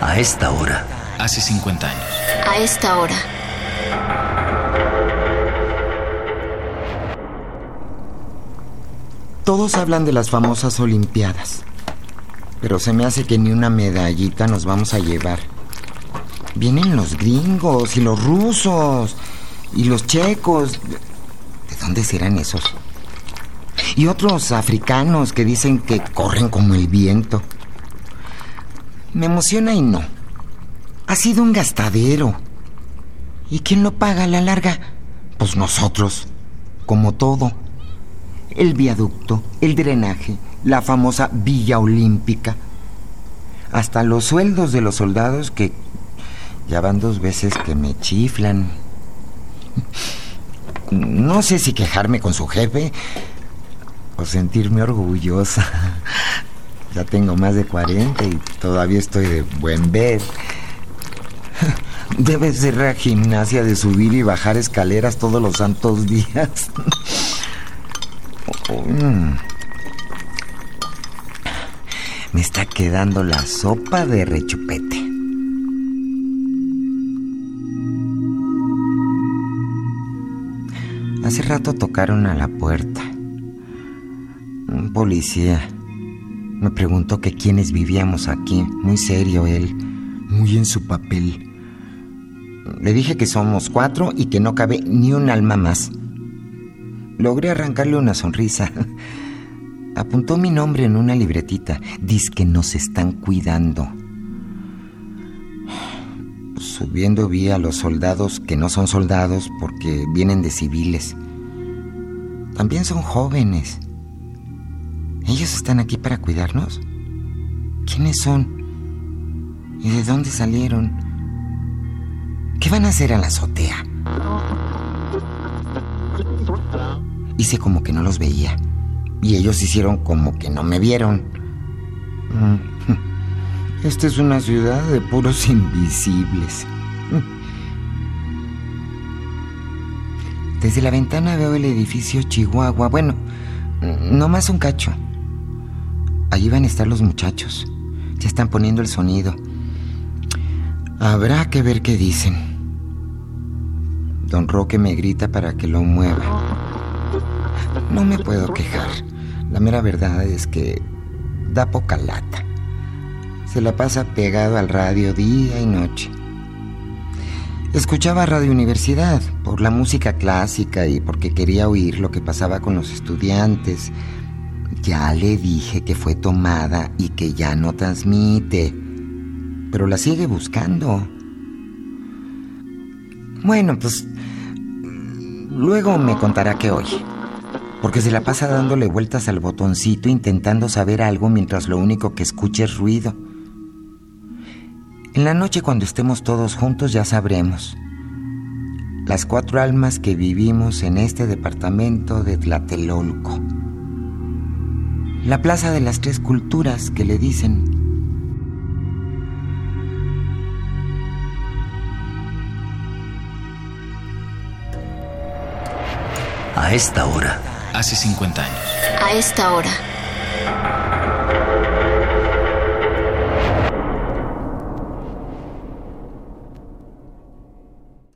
A esta hora. Hace 50 años. A esta hora. Todos hablan de las famosas Olimpiadas. Pero se me hace que ni una medallita nos vamos a llevar. Vienen los gringos y los rusos y los checos. ¿De dónde serán esos? Y otros africanos que dicen que corren como el viento. Me emociona y no. Ha sido un gastadero. ¿Y quién lo paga a la larga? Pues nosotros, como todo. El viaducto, el drenaje, la famosa Villa Olímpica. Hasta los sueldos de los soldados que ya van dos veces que me chiflan. No sé si quejarme con su jefe o sentirme orgullosa. Ya tengo más de 40 y todavía estoy de buen ver. Debe ser la gimnasia de subir y bajar escaleras todos los santos días. Mm. Me está quedando la sopa de rechupete. Hace rato tocaron a la puerta. Un policía. Me preguntó que quiénes vivíamos aquí. Muy serio él. Muy en su papel. Le dije que somos cuatro y que no cabe ni un alma más. Logré arrancarle una sonrisa. Apuntó mi nombre en una libretita. Dice que nos están cuidando. Subiendo vi a los soldados que no son soldados porque vienen de civiles. También son jóvenes. ¿Ellos están aquí para cuidarnos? ¿Quiénes son? ¿Y de dónde salieron? ¿Qué van a hacer a la azotea? Hice como que no los veía. Y ellos hicieron como que no me vieron. Mm. Esta es una ciudad de puros invisibles. Desde la ventana veo el edificio Chihuahua. Bueno, no más un cacho. Allí van a estar los muchachos. Ya están poniendo el sonido. Habrá que ver qué dicen. Don Roque me grita para que lo mueva. No me puedo quejar. La mera verdad es que da poca lata. Se la pasa pegado al radio día y noche. Escuchaba Radio Universidad por la música clásica y porque quería oír lo que pasaba con los estudiantes. Ya le dije que fue tomada y que ya no transmite, pero la sigue buscando. Bueno, pues luego me contará qué oye, porque se la pasa dándole vueltas al botoncito intentando saber algo mientras lo único que escucha es ruido. En la noche cuando estemos todos juntos ya sabremos. Las cuatro almas que vivimos en este departamento de Tlatelolco. La plaza de las tres culturas que le dicen. A esta hora. Hace 50 años. A esta hora.